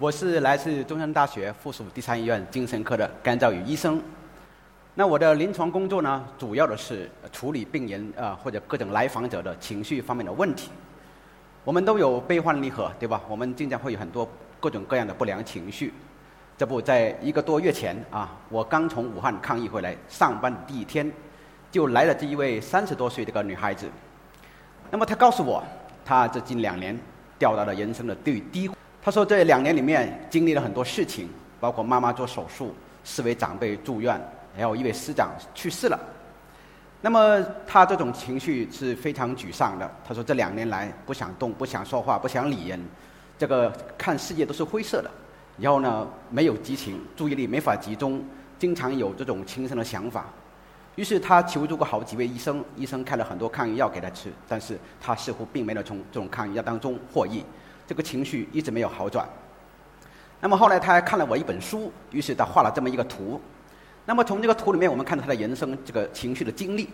我是来自中山大学附属第三医院精神科的甘兆宇医生。那我的临床工作呢，主要的是处理病人啊或者各种来访者的情绪方面的问题。我们都有悲欢离合，对吧？我们经常会有很多各种各样的不良情绪。这不，在一个多月前啊，我刚从武汉抗疫回来，上班的第一天，就来了这一位三十多岁的个女孩子。那么她告诉我，她这近两年掉到了人生的最低谷。他说：“这两年里面经历了很多事情，包括妈妈做手术，四位长辈住院，还有一位师长去世了。那么他这种情绪是非常沮丧的。他说这两年来不想动，不想说话，不想理人，这个看世界都是灰色的。然后呢，没有激情，注意力没法集中，经常有这种轻生的想法。于是他求助过好几位医生，医生开了很多抗抑药给他吃，但是他似乎并没有从这种抗抑药当中获益。”这个情绪一直没有好转。那么后来他还看了我一本书，于是他画了这么一个图。那么从这个图里面，我们看到他的人生这个情绪的经历。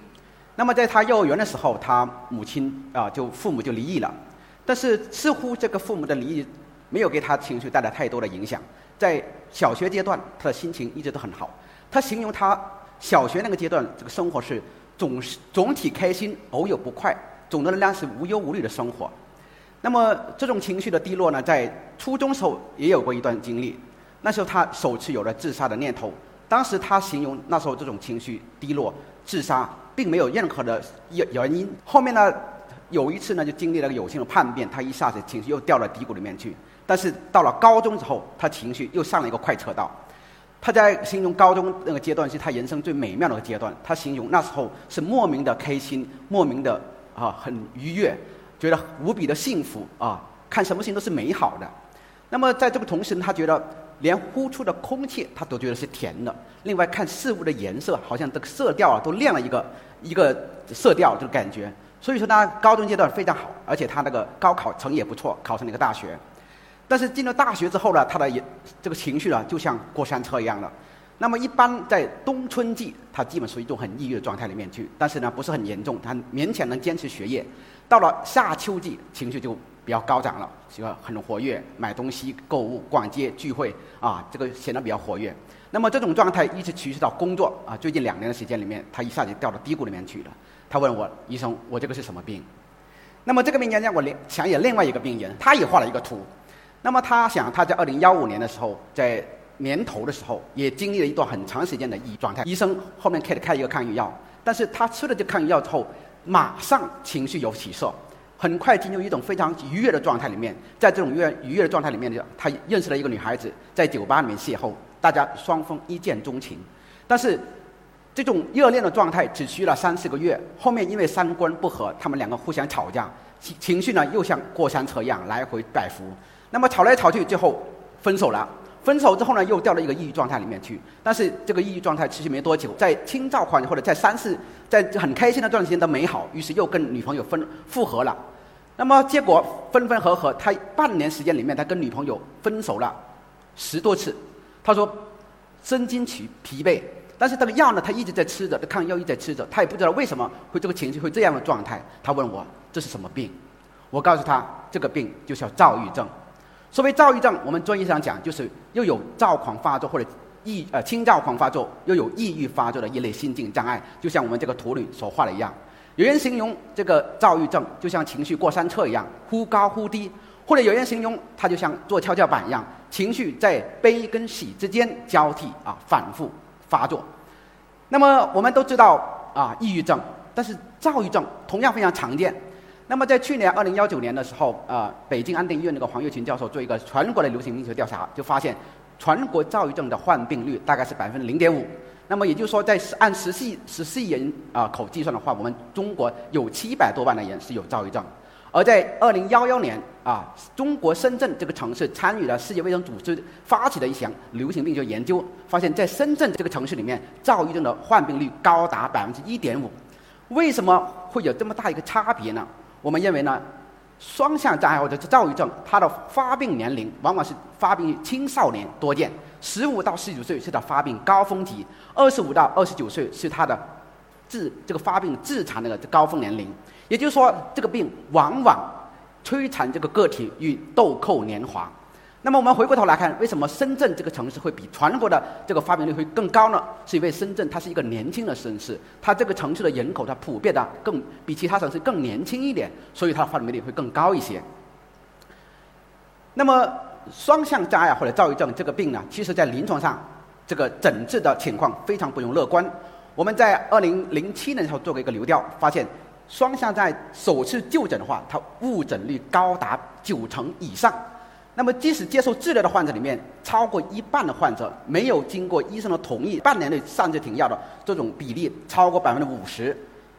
那么在他幼儿园的时候，他母亲啊就父母就离异了，但是似乎这个父母的离异没有给他情绪带来太多的影响。在小学阶段，他的心情一直都很好。他形容他小学那个阶段这个生活是总是总体开心，偶有不快，总的来讲是无忧无虑的生活。那么这种情绪的低落呢，在初中时候也有过一段经历。那时候他首次有了自杀的念头。当时他形容那时候这种情绪低落、自杀，并没有任何的原原因。后面呢，有一次呢，就经历了个有性的叛变，他一下子情绪又掉到低谷里面去。但是到了高中之后，他情绪又上了一个快车道。他在形容高中那个阶段是他人生最美妙的阶段。他形容那时候是莫名的开心，莫名的啊很愉悦。觉得无比的幸福啊！看什么事情都是美好的。那么在这个同时，他觉得连呼出的空气他都觉得是甜的。另外，看事物的颜色，好像这个色调啊都亮了一个一个色调，这个感觉。所以说，他高中阶段非常好，而且他那个高考成绩也不错，考上了一个大学。但是进了大学之后呢，他的这个情绪呢，就像过山车一样的。那么一般在冬春季，他基本属于一种很抑郁的状态里面去，但是呢不是很严重，他勉强能坚持学业。到了夏秋季，情绪就比较高涨了，就很活跃，买东西、购物、逛街、聚会啊，这个显得比较活跃。那么这种状态一直持续到工作啊，最近两年的时间里面，他一下子掉到低谷里面去了。他问我医生，我这个是什么病？那么这个病人让，我联想起另外一个病人，他也画了一个图。那么他想他在二零幺五年的时候，在年头的时候也经历了一段很长时间的抑郁状态，医生后面开了开一个抗抑郁药，但是他吃了这抗抑郁药之后。马上情绪有起色，很快进入一种非常愉悦的状态里面。在这种愉愉悦的状态里面，他认识了一个女孩子，在酒吧里面邂逅，大家双方一见钟情。但是，这种热恋的状态只需了三四个月，后面因为三观不合，他们两个互相吵架，情情绪呢又像过山车一样来回摆幅。那么吵来吵去，最后分手了。分手之后呢，又掉到一个抑郁状态里面去。但是这个抑郁状态持续没多久，在青兆款或者在三四，在很开心的段时间都美好，于是又跟女朋友分复合了。那么结果分分合合，他半年时间里面，他跟女朋友分手了十多次。他说身心疲疲惫，但是这个药呢，他一直在吃着，他抗药一直在吃着，他也不知道为什么会这个情绪会这样的状态。他问我这是什么病？我告诉他这个病就叫躁郁症。所谓躁郁症，我们专业上讲，就是又有躁狂发作或者抑呃轻躁狂发作，又有抑郁发作的一类心境障碍，就像我们这个图里所画的一样。有人形容这个躁郁症就像情绪过山车一样，忽高忽低；或者有人形容它就像坐跷跷板一样，情绪在悲跟喜之间交替啊反复发作。那么我们都知道啊，抑郁症，但是躁郁症同样非常常见。那么在去年二零幺九年的时候，啊，北京安定医院那个黄月群教授做一个全国的流行病学调查，就发现全国躁郁症的患病率大概是百分之零点五。那么也就是说，在按十四十四亿人啊口计算的话，我们中国有七百多万的人是有躁郁症。而在二零幺幺年啊，中国深圳这个城市参与了世界卫生组织发起的一项流行病学研究，发现在深圳这个城市里面，躁郁症的患病率高达百分之一点五。为什么会有这么大一个差别呢？我们认为呢，双向障碍或者是躁郁症，它的发病年龄往往是发病于青少年多见，十五到十九岁是它发病高峰期，二十五到二十九岁是它的致这个发病致残的高峰年龄。也就是说，这个病往往。摧残这个个体与豆蔻年华。那么我们回过头来看，为什么深圳这个城市会比全国的这个发病率会更高呢？是因为深圳它是一个年轻的城市，它这个城市的人口它普遍的更比其他城市更年轻一点，所以它的发病率会更高一些。那么双向障碍或者躁郁症这个病呢，其实在临床上这个诊治的情况非常不容乐观。我们在二零零七年的时候做过一个流调，发现。双向在首次就诊的话，它误诊率高达九成以上。那么，即使接受治疗的患者里面，超过一半的患者没有经过医生的同意，半年内擅自停药的这种比例超过百分之五十。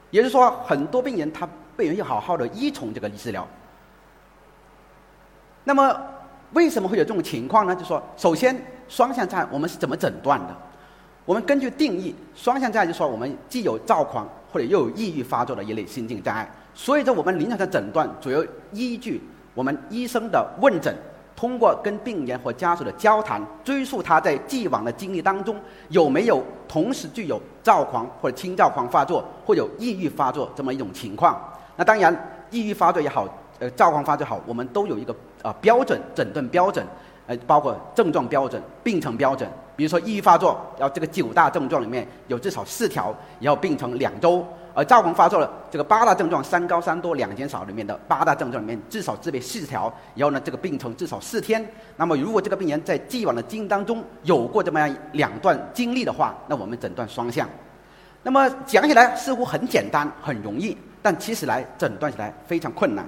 也就是说，很多病人他不愿意好好的依从这个治疗。那么，为什么会有这种情况呢？就说，首先，双向障碍我们是怎么诊断的？我们根据定义，双向障碍就说我们既有躁狂。或者又有抑郁发作的一类心境障碍，所以说我们临床的诊断主要依据我们医生的问诊，通过跟病人和家属的交谈，追溯他在既往的经历当中有没有同时具有躁狂或者轻躁狂发作，或有抑郁发作这么一种情况。那当然，抑郁发作也好，呃，躁狂发作好，我们都有一个啊标准诊断标准，呃，包括症状标准、病程标准。比如说抑郁发作，要这个九大症状里面有至少四条要病程两周；而躁狂发作的这个八大症状三高三多两减少里面的八大症状里面至少自备四条，然后呢这个病程至少四天。那么如果这个病人在既往的经当中有过这么样两段经历的话，那我们诊断双向。那么讲起来似乎很简单很容易，但其实来诊断起来非常困难。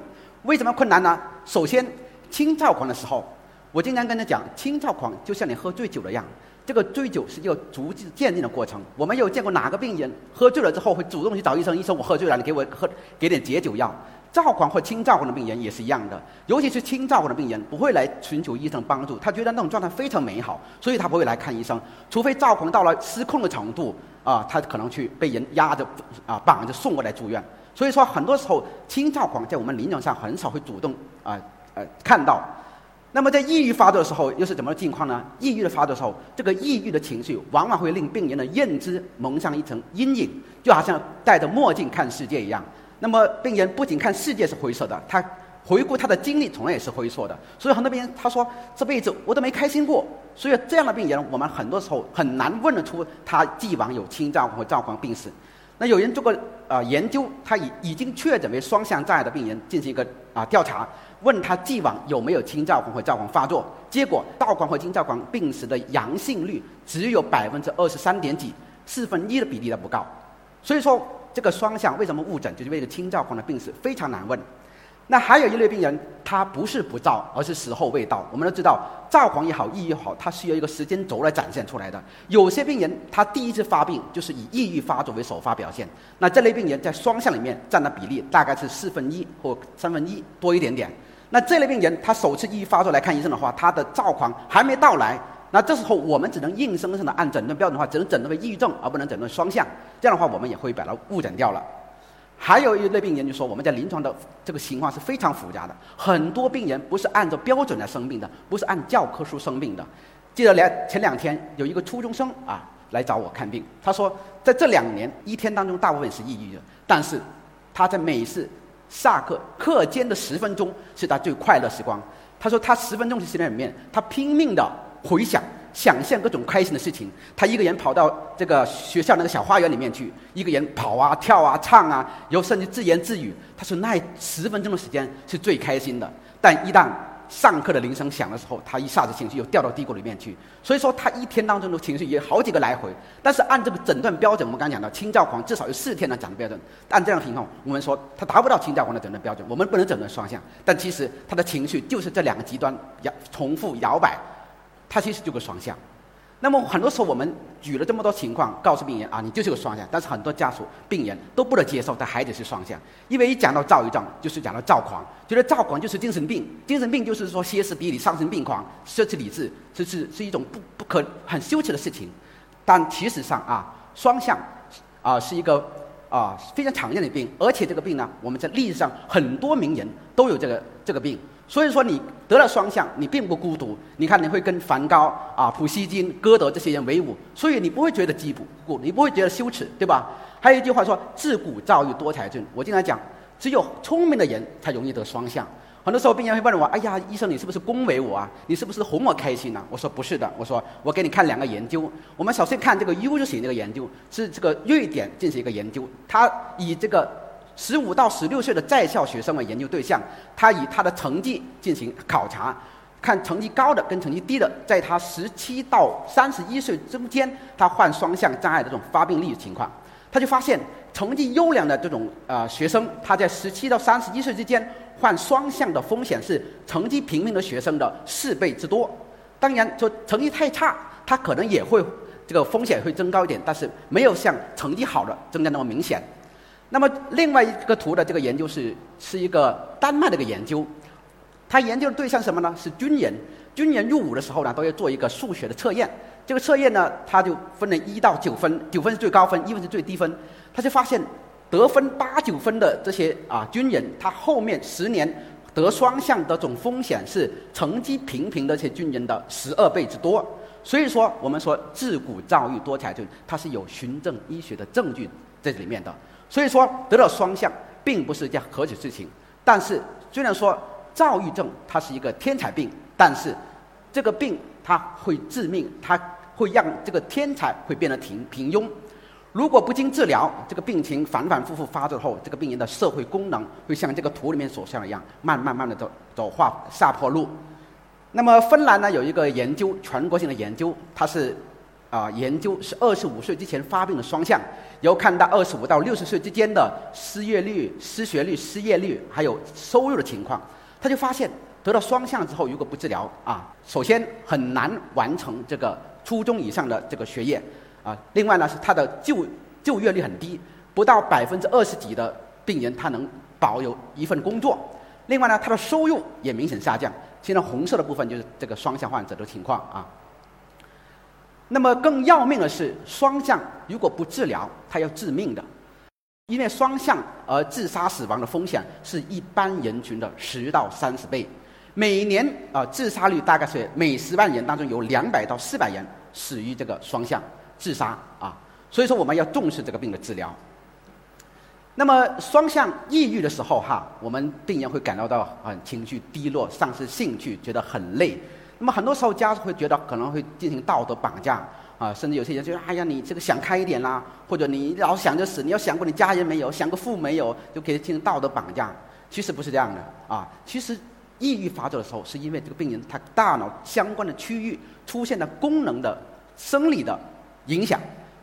为什么困难呢？首先，轻躁狂的时候，我经常跟他讲，轻躁狂就像你喝醉酒的样。这个醉酒是一个逐渐渐进的过程。我们有见过哪个病人喝醉了之后会主动去找医生？医生，我喝醉了，你给我喝给点解酒药。躁狂或轻躁狂的病人也是一样的，尤其是轻躁狂的病人不会来寻求医生帮助，他觉得那种状态非常美好，所以他不会来看医生。除非躁狂到了失控的程度啊，他可能去被人压着啊绑着送过来住院。所以说，很多时候轻躁狂在我们临床上很少会主动啊呃看到。那么在抑郁发作的时候又是怎么个境况呢？抑郁的发作时候，这个抑郁的情绪往往会令病人的认知蒙上一层阴影，就好像戴着墨镜看世界一样。那么病人不仅看世界是灰色的，他回顾他的经历同样也是灰色的。所以很多病人他说这辈子我都没开心过。所以这样的病人，我们很多时候很难问得出他既往有轻躁或躁狂病史。那有人做过啊研究，他已已经确诊为双向障碍的病人进行一个啊调查。问他既往有没有青躁狂或躁狂发作，结果躁狂和轻躁狂病史的阳性率只有百分之二十三点几，四分一的比例都不高。所以说这个双向为什么误诊，就是为了轻躁狂的病史非常难问。那还有一类病人，他不是不躁，而是时候未到。我们都知道，躁狂也好，抑郁也好，它需要一个时间轴来展现出来的。有些病人他第一次发病就是以抑郁发作为首发表现，那这类病人在双向里面占的比例大概是四分一或三分一多一点点。那这类病人，他首次抑郁发作来看医生的话，他的躁狂还没到来，那这时候我们只能硬生生的按诊断标准的话，只能诊断为抑郁症，而不能诊断双向。这样的话，我们也会把它误诊掉了。还有一类病人就说，我们在临床的这个情况是非常复杂的，很多病人不是按照标准来生病的，不是按教科书生病的。记得两前两天有一个初中生啊来找我看病，他说在这两年一天当中大部分是抑郁的，但是他在每次。下课课间的十分钟是他最快乐时光。他说，他十分钟的时间里面，他拼命的回想、想象各种开心的事情。他一个人跑到这个学校那个小花园里面去，一个人跑啊、跳啊、唱啊，然后甚至自言自语。他说，那十分钟的时间是最开心的。但一旦上课的铃声响的时候，他一下子情绪又掉到低谷里面去。所以说，他一天当中的情绪也好几个来回。但是按这个诊断标准，我们刚讲到，轻躁狂至少有四天的诊断标准。按这样的情况，我们说他达不到轻躁狂的诊断标准，我们不能诊断双向。但其实他的情绪就是这两个极端摇重复摇摆，他其实就个双向。那么很多时候我们举了这么多情况，告诉病人啊，你就是个双向，但是很多家属、病人都不能接受他孩子是双向，因为一讲到躁郁症，就是讲到躁狂，觉得躁狂就是精神病，精神病就是说歇斯底里、丧心病狂、失去理智，这是是一种不不可很羞耻的事情。但其实上啊，双向啊是一个啊非常常见的病，而且这个病呢，我们在历史上很多名人都有这个这个病。所以说你得了双向，你并不孤独。你看，你会跟梵高啊、普希金、歌德这些人为伍，所以你不会觉得寂寞，你不会觉得羞耻，对吧？还有一句话说“自古造诣多才俊”，我经常讲，只有聪明的人才容易得双向。很多时候病人会问我：“哎呀，医生，你是不是恭维我啊？你是不是哄我开心呢？”我说：“不是的，我说我给你看两个研究。我们首先看这个 U 型这个研究，是这个瑞典进行一个研究，它以这个。”十五到十六岁的在校学生为研究对象，他以他的成绩进行考察，看成绩高的跟成绩低的，在他十七到三十一岁中间，他患双向障碍的这种发病率情况，他就发现成绩优良的这种呃学生，他在十七到三十一岁之间患双向的风险是成绩平平的学生的四倍之多。当然，说成绩太差，他可能也会这个风险会增高一点，但是没有像成绩好的增加那么明显。那么另外一个图的这个研究是是一个丹麦的一个研究，他研究的对象什么呢？是军人。军人入伍的时候呢，都要做一个数学的测验。这个测验呢，他就分了一到九分，九分是最高分，一分是最低分。他就发现得分八九分的这些啊军人，他后面十年得双向的这种风险是成绩平平的这些军人的十二倍之多。所以说，我们说自古躁郁多才俊，它是有循证医学的证据在这里面的。所以说得了双向并不是一件可耻事情，但是虽然说躁郁症它是一个天才病，但是这个病它会致命，它会让这个天才会变得平平庸。如果不经治疗，这个病情反反复复发作后，这个病人的社会功能会像这个图里面所像一样，慢慢慢的走走下下坡路。那么芬兰呢有一个研究，全国性的研究，它是。啊，研究是二十五岁之前发病的双向，然后看到二十五到六十岁之间的失业率、失学率、失业率，还有收入的情况，他就发现得到双向之后，如果不治疗啊，首先很难完成这个初中以上的这个学业啊。另外呢，是他的就就业率很低，不到百分之二十几的病人他能保有一份工作。另外呢，他的收入也明显下降。现在红色的部分就是这个双向患者的情况啊。那么更要命的是，双向如果不治疗，它要致命的，因为双向而自杀死亡的风险是一般人群的十到三十倍，每年啊自杀率大概是每十万人当中有两百到四百人死于这个双向自杀啊，所以说我们要重视这个病的治疗。那么双向抑郁的时候哈，我们病人会感到到很情绪低落、丧失兴趣、觉得很累。那么很多时候家属会觉得可能会进行道德绑架啊，甚至有些人就说：“哎呀，你这个想开一点啦，或者你老想着死，你要想过你家人没有，想过父母没有，就可以进行道德绑架。”其实不是这样的啊，其实抑郁发作的时候，是因为这个病人他大脑相关的区域出现了功能的生理的影响，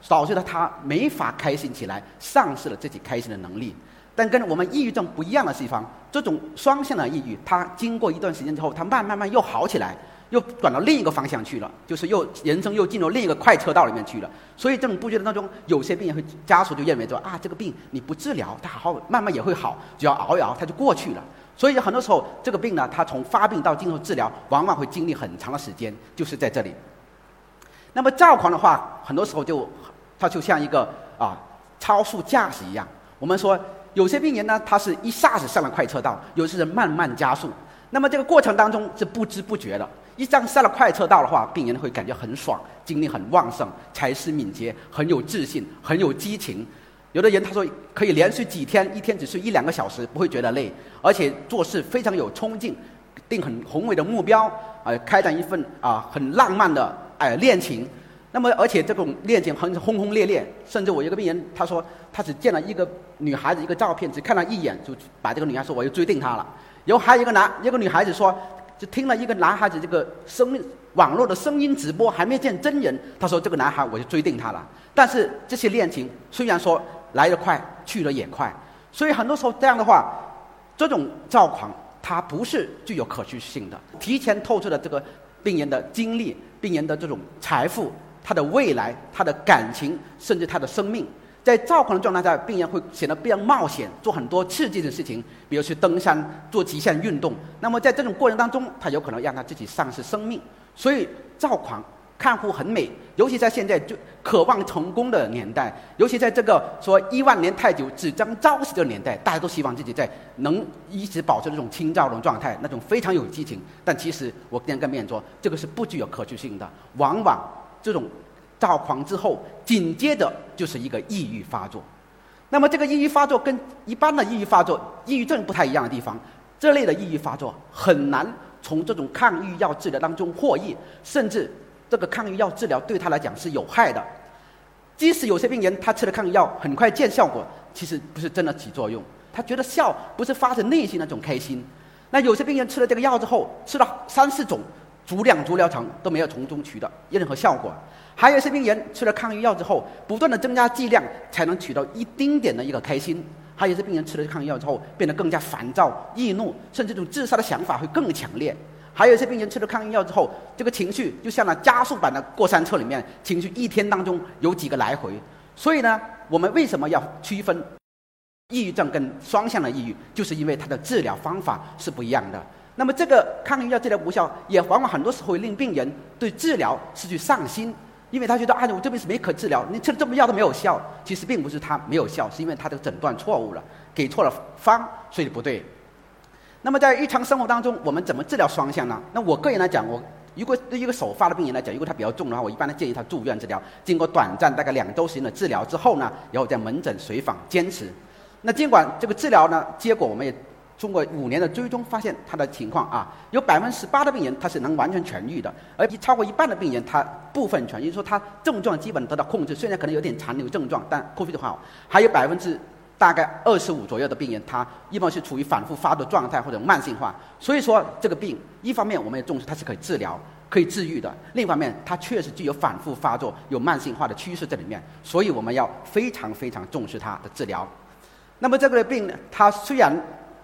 导致了他没法开心起来，丧失了自己开心的能力。但跟我们抑郁症不一样的地方，这种双向的抑郁，它经过一段时间之后，它慢慢慢又好起来。又转到另一个方向去了，就是又人生又进入另一个快车道里面去了。所以这种不觉得当中，有些病人会家属就认为说啊，这个病你不治疗，它好慢慢也会好，只要熬一熬，它就过去了。所以很多时候这个病呢，它从发病到进入治疗，往往会经历很长的时间，就是在这里。那么躁狂的话，很多时候就它就像一个啊超速驾驶一样。我们说有些病人呢，他是一下子上了快车道，有些人慢慢加速。那么这个过程当中是不知不觉的。一旦上了快车道的话，病人会感觉很爽，精力很旺盛，才思敏捷，很有自信，很有激情。有的人他说可以连续几天，一天只睡一两个小时，不会觉得累，而且做事非常有冲劲，定很宏伟的目标，啊，开展一份啊很浪漫的哎恋情。那么而且这种恋情很轰轰烈烈，甚至我一个病人他说他只见了一个女孩子一个照片，只看了一眼就把这个女孩说我又追定她了。然后还有一个男一个女孩子说。就听了一个男孩子这个声网络的声音直播，还没见真人。他说：“这个男孩我就追定他了。”但是这些恋情虽然说来得快，去得也快，所以很多时候这样的话，这种躁狂它不是具有可持续性的。提前透支了这个病人的精力、病人的这种财富、他的未来、他的感情，甚至他的生命。在躁狂的状态下，病人会显得非常冒险，做很多刺激的事情，比如去登山、做极限运动。那么在这种过程当中，他有可能让他自己丧失生命。所以躁狂看护很美，尤其在现在就渴望成功的年代，尤其在这个说一万年太久只争朝夕的年代，大家都希望自己在能一直保持这种清躁的状态，那种非常有激情。但其实我今天跟病人说，这个是不具有可取性的，往往这种。躁狂之后，紧接着就是一个抑郁发作。那么，这个抑郁发作跟一般的抑郁发作、抑郁症不太一样的地方，这类的抑郁发作很难从这种抗抑郁药治疗当中获益，甚至这个抗抑郁药治疗对他来讲是有害的。即使有些病人他吃了抗抑郁药很快见效果，其实不是真的起作用。他觉得笑不是发自内心那种开心。那有些病人吃了这个药之后，吃了三四种，足量足疗程都没有从中取得任何效果。还有一些病人吃了抗抑郁药之后，不断的增加剂量，才能取到一丁点的一个开心。还有一些病人吃了抗抑郁药之后，变得更加烦躁、易怒，甚至这种自杀的想法会更强烈。还有一些病人吃了抗抑郁药之后，这个情绪就像那加速版的过山车里面，情绪一天当中有几个来回。所以呢，我们为什么要区分抑郁症跟双向的抑郁？就是因为它的治疗方法是不一样的。那么这个抗抑郁药治疗无效，也往往很多时候会令病人对治疗失去信心。因为他觉得啊，我这边是没可治疗，你吃了这么药都没有效。其实并不是他没有效，是因为他的诊断错误了，给错了方，所以不对。那么在日常生活当中，我们怎么治疗双向呢？那我个人来讲，我如果对一个首发的病人来讲，如果他比较重的话，我一般的建议他住院治疗，经过短暂大概两周时间的治疗之后呢，然后在门诊随访坚持。那尽管这个治疗呢，结果我们也。通过五年的追踪，发现他的情况啊，有百分之十八的病人他是能完全痊愈的，而超过一半的病人他部分痊愈，说他症状基本得到控制，虽然可能有点残留症状，但恢复的好。还有百分之大概二十五左右的病人，他一般是处于反复发作状态或者慢性化。所以说这个病，一方面我们也重视它是可以治疗、可以治愈的，另一方面它确实具有反复发作、有慢性化的趋势在里面，所以我们要非常非常重视它的治疗。那么这个病呢，它虽然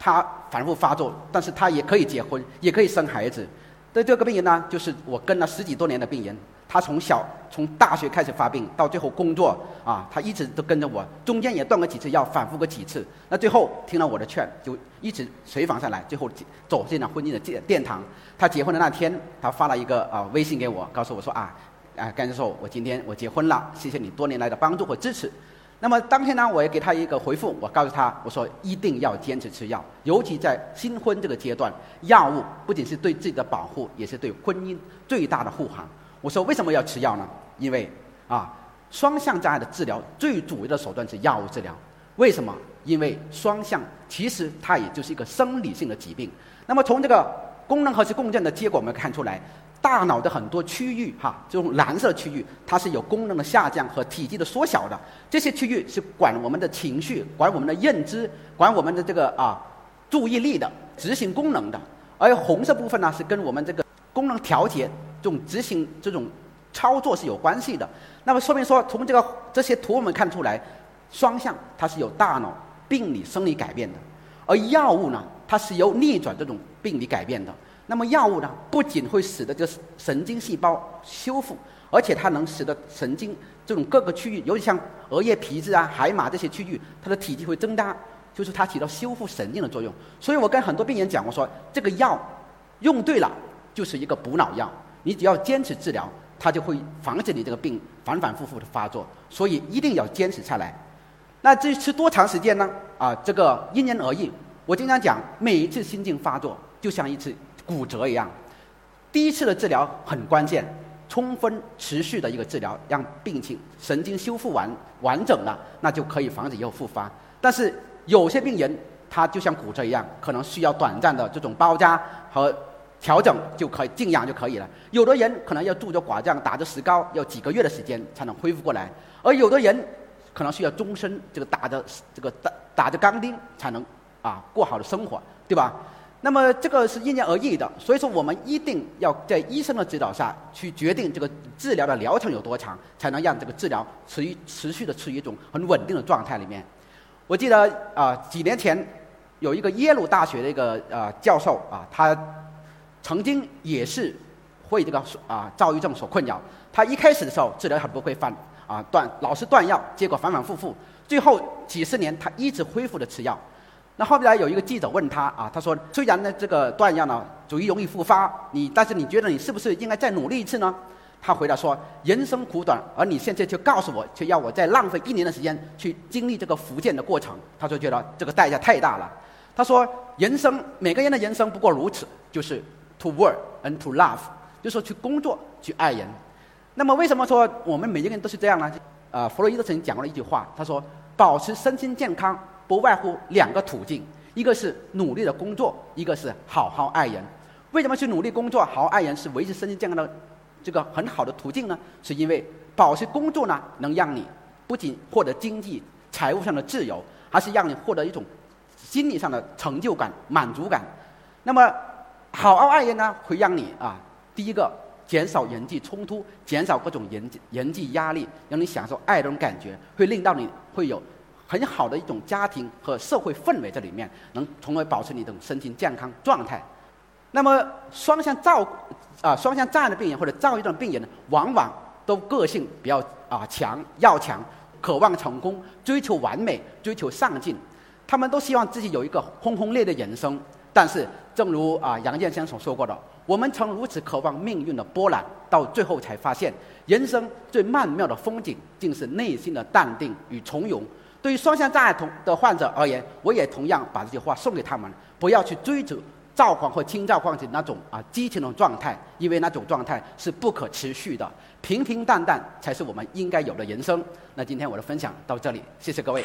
他反复发作，但是他也可以结婚，也可以生孩子。对这个病人呢，就是我跟了十几多年的病人，他从小从大学开始发病，到最后工作啊，他一直都跟着我，中间也断过几次药，反复过几次。那最后听了我的劝，就一直随访下来，最后走进了婚姻的殿殿堂。他结婚的那天，他发了一个啊微信给我，告诉我说啊，啊甘教授，我今天我结婚了，谢谢你多年来的帮助和支持。那么当天呢，我也给他一个回复，我告诉他，我说一定要坚持吃药，尤其在新婚这个阶段，药物不仅是对自己的保护，也是对婚姻最大的护航。我说为什么要吃药呢？因为啊，双向障碍的治疗最主要的手段是药物治疗。为什么？因为双向其实它也就是一个生理性的疾病。那么从这个功能核磁共振的结果，我们看出来。大脑的很多区域，哈，这种蓝色区域，它是有功能的下降和体积的缩小的。这些区域是管我们的情绪、管我们的认知、管我们的这个啊注意力的执行功能的。而红色部分呢，是跟我们这个功能调节、这种执行、这种操作是有关系的。那么说明说，从这个这些图我们看出来，双向它是有大脑病理生理改变的，而药物呢，它是由逆转这种病理改变的。那么药物呢，不仅会使得这神经细胞修复，而且它能使得神经这种各个区域，尤其像额叶皮质啊、海马这些区域，它的体积会增大，就是它起到修复神经的作用。所以我跟很多病人讲，我说这个药用对了，就是一个补脑药，你只要坚持治疗，它就会防止你这个病反反复复的发作。所以一定要坚持下来。那至于吃多长时间呢？啊，这个因人而异。我经常讲，每一次心境发作，就像一次。骨折一样，第一次的治疗很关键，充分持续的一个治疗，让病情神经修复完完整了，那就可以防止以后复发。但是有些病人他就像骨折一样，可能需要短暂的这种包扎和调整就可以静养就可以了。有的人可能要拄着拐杖打着石膏，要几个月的时间才能恢复过来，而有的人可能需要终身这个打着这个打打着钢钉才能啊过好的生活，对吧？那么这个是因人而异的，所以说我们一定要在医生的指导下去决定这个治疗的疗程有多长，才能让这个治疗持续持续的处于一种很稳定的状态里面。我记得啊，几年前有一个耶鲁大学的一个呃教授啊，他曾经也是会这个啊躁郁症所困扰。他一开始的时候治疗很不会犯啊断，老是断药，结果反反复复，最后几十年他一直恢复的吃药。那后来有一个记者问他啊，他说虽然呢这个断药呢主易容易复发，你但是你觉得你是不是应该再努力一次呢？他回答说：“人生苦短，而你现在却告诉我，却要我再浪费一年的时间去经历这个复健的过程。”他说：“觉得这个代价太大了。”他说：“人生每个人的人生不过如此，就是 to work and to love，就是说去工作去爱人。那么为什么说我们每一个人都是这样呢？呃，弗洛伊德曾经讲过了一句话，他说：保持身心健康不外乎两个途径，一个是努力的工作，一个是好好爱人。为什么去努力工作、好好爱人是维持身心健康的？”这个很好的途径呢，是因为保持工作呢，能让你不仅获得经济、财务上的自由，还是让你获得一种心理上的成就感、满足感。那么，好好爱人呢，会让你啊，第一个减少人际冲突，减少各种人际人际压力，让你享受爱这种感觉，会令到你会有很好的一种家庭和社会氛围在里面，能从而保持你的身心健康状态。那么双向躁啊双向障碍的病人或者躁郁症病人呢，往往都个性比较啊强要强，渴望成功，追求完美，追求上进，他们都希望自己有一个轰轰烈烈的人生。但是，正如啊杨建先生所说过的，我们曾如此渴望命运的波澜，到最后才发现，人生最曼妙的风景，竟是内心的淡定与从容。对于双向障碍同的患者而言，我也同样把这些话送给他们：不要去追逐。躁狂或轻躁狂的那种啊激情的状态，因为那种状态是不可持续的，平平淡淡才是我们应该有的人生。那今天我的分享到这里，谢谢各位。